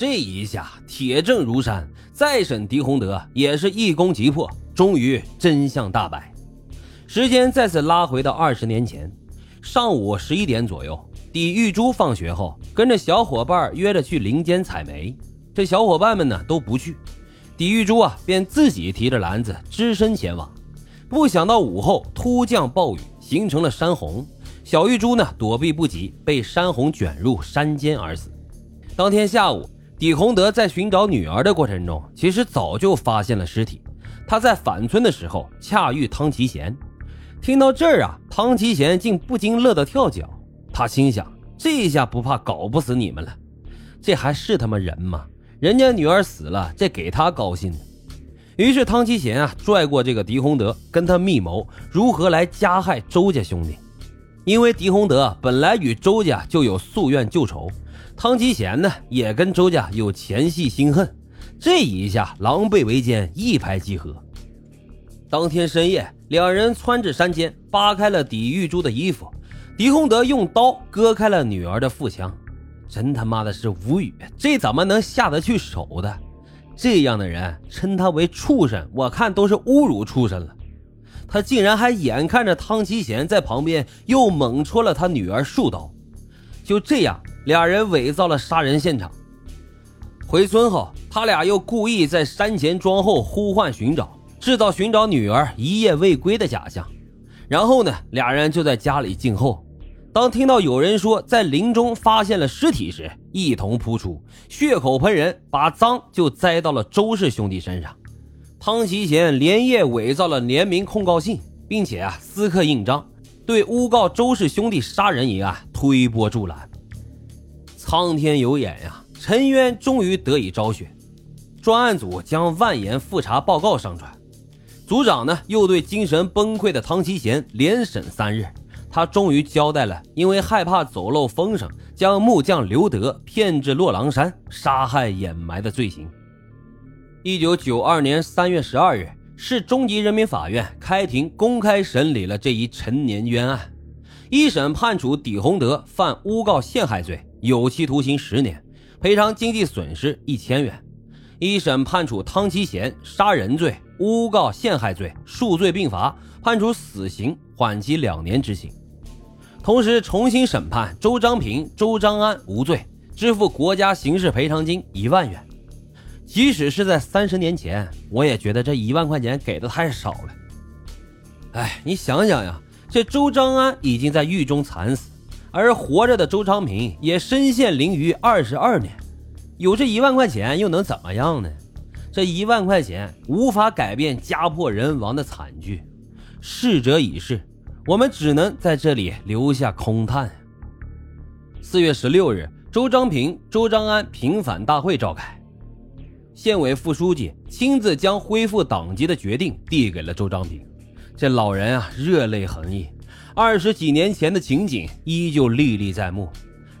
这一下铁证如山，再审狄洪德也是一攻即破，终于真相大白。时间再次拉回到二十年前，上午十一点左右，狄玉珠放学后跟着小伙伴约着去林间采煤，这小伙伴们呢都不去，狄玉珠啊便自己提着篮子只身前往。不想到午后突降暴雨，形成了山洪。小玉珠呢，躲避不及，被山洪卷入山间而死。当天下午，狄洪德在寻找女儿的过程中，其实早就发现了尸体。他在返村的时候恰遇汤其贤，听到这儿啊，汤其贤竟不禁乐得跳脚。他心想：这下不怕搞不死你们了？这还是他妈人吗？人家女儿死了，这给他高兴的。于是汤其贤啊，拽过这个狄洪德，跟他密谋如何来加害周家兄弟。因为狄洪德本来与周家就有宿怨旧仇，汤吉贤呢也跟周家有前戏心恨，这一下狼狈为奸，一拍即合。当天深夜，两人窜至山间，扒开了狄玉珠的衣服，狄洪德用刀割开了女儿的腹腔，真他妈的是无语，这怎么能下得去手的？这样的人称他为畜生，我看都是侮辱畜生了。他竟然还眼看着汤其贤在旁边又猛戳了他女儿数刀，就这样，俩人伪造了杀人现场。回村后，他俩又故意在山前庄后呼唤寻找，制造寻找女儿一夜未归的假象。然后呢，俩人就在家里静候。当听到有人说在林中发现了尸体时，一同扑出，血口喷人，把脏就栽到了周氏兄弟身上。汤其贤连夜伪造了联名控告信，并且啊私刻印章，对诬告周氏兄弟杀人一案推波助澜。苍天有眼呀，陈渊终于得以昭雪。专案组将万言复查报告上传，组长呢又对精神崩溃的汤其贤连审三日，他终于交代了因为害怕走漏风声，将木匠刘德骗至洛郎山杀害掩埋的罪行。一九九二年三月十二日，市中级人民法院开庭公开审理了这一陈年冤案。一审判处李洪德犯诬告陷害罪，有期徒刑十年，赔偿经济损失一千元；一审判处汤其贤杀人罪、诬告陷害罪，数罪并罚，判处死刑，缓期两年执行。同时，重新审判周章平、周章安无罪，支付国家刑事赔偿金一万元。即使是在三十年前，我也觉得这一万块钱给的太少了。哎，你想想呀，这周章安已经在狱中惨死，而活着的周昌平也身陷囹圄二十二年，有这一万块钱又能怎么样呢？这一万块钱无法改变家破人亡的惨剧，逝者已逝，我们只能在这里留下空叹。四月十六日，周章平、周章安平反大会召开。县委副书记亲自将恢复党籍的决定递给了周章平，这老人啊热泪横溢，二十几年前的情景依旧历历在目。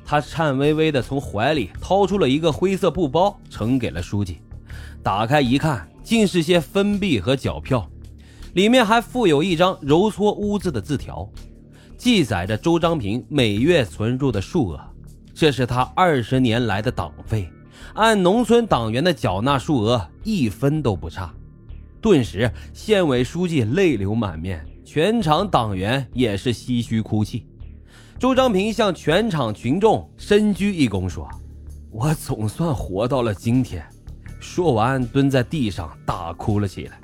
他颤巍巍地从怀里掏出了一个灰色布包，呈给了书记。打开一看，竟是些分币和缴票，里面还附有一张揉搓污渍的字条，记载着周章平每月存入的数额，这是他二十年来的党费。按农村党员的缴纳数额，一分都不差。顿时，县委书记泪流满面，全场党员也是唏嘘哭泣。周章平向全场群众深鞠一躬，说：“我总算活到了今天。”说完，蹲在地上大哭了起来。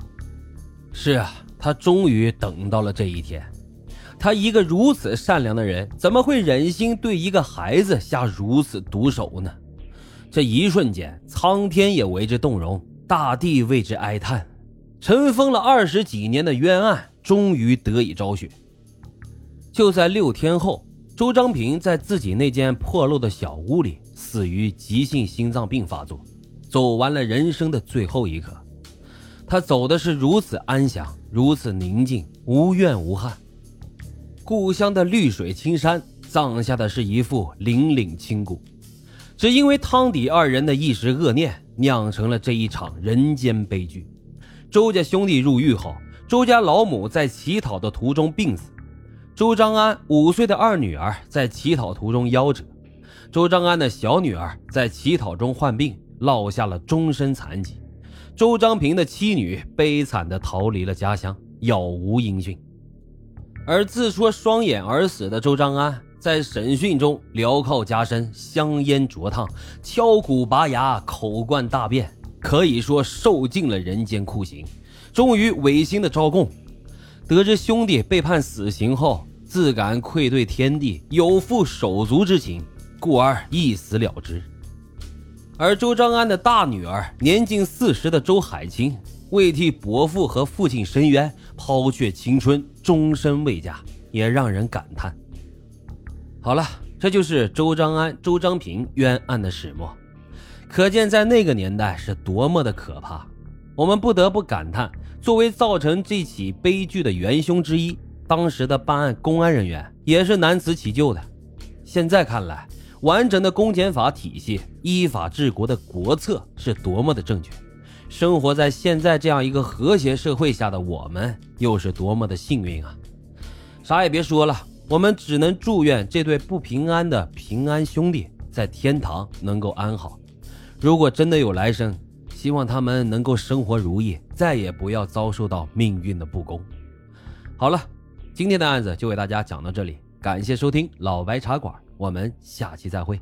是啊，他终于等到了这一天。他一个如此善良的人，怎么会忍心对一个孩子下如此毒手呢？这一瞬间，苍天也为之动容，大地为之哀叹。尘封了二十几年的冤案，终于得以昭雪。就在六天后，周章平在自己那间破漏的小屋里死于急性心脏病发作，走完了人生的最后一刻。他走的是如此安详，如此宁静，无怨无憾。故乡的绿水青山，葬下的是一副凛凛清骨。只因为汤底二人的一时恶念，酿成了这一场人间悲剧。周家兄弟入狱后，周家老母在乞讨的途中病死，周章安五岁的二女儿在乞讨途中夭折，周章安的小女儿在乞讨中患病，落下了终身残疾。周章平的妻女悲惨地逃离了家乡，杳无音讯。而自戳双眼而死的周章安，在审讯中镣铐加身，香烟灼烫，敲骨拔牙，口灌大便，可以说受尽了人间酷刑。终于违心的招供，得知兄弟被判死刑后，自感愧对天地，有负手足之情，故而一死了之。而周章安的大女儿，年近四十的周海清。为替伯父和父亲伸冤，抛却青春，终身未嫁，也让人感叹。好了，这就是周章安、周章平冤案的始末，可见在那个年代是多么的可怕。我们不得不感叹，作为造成这起悲剧的元凶之一，当时的办案公安人员也是难辞其咎的。现在看来，完整的公检法体系、依法治国的国策是多么的正确。生活在现在这样一个和谐社会下的我们，又是多么的幸运啊！啥也别说了，我们只能祝愿这对不平安的平安兄弟在天堂能够安好。如果真的有来生，希望他们能够生活如意，再也不要遭受到命运的不公。好了，今天的案子就为大家讲到这里，感谢收听老白茶馆，我们下期再会。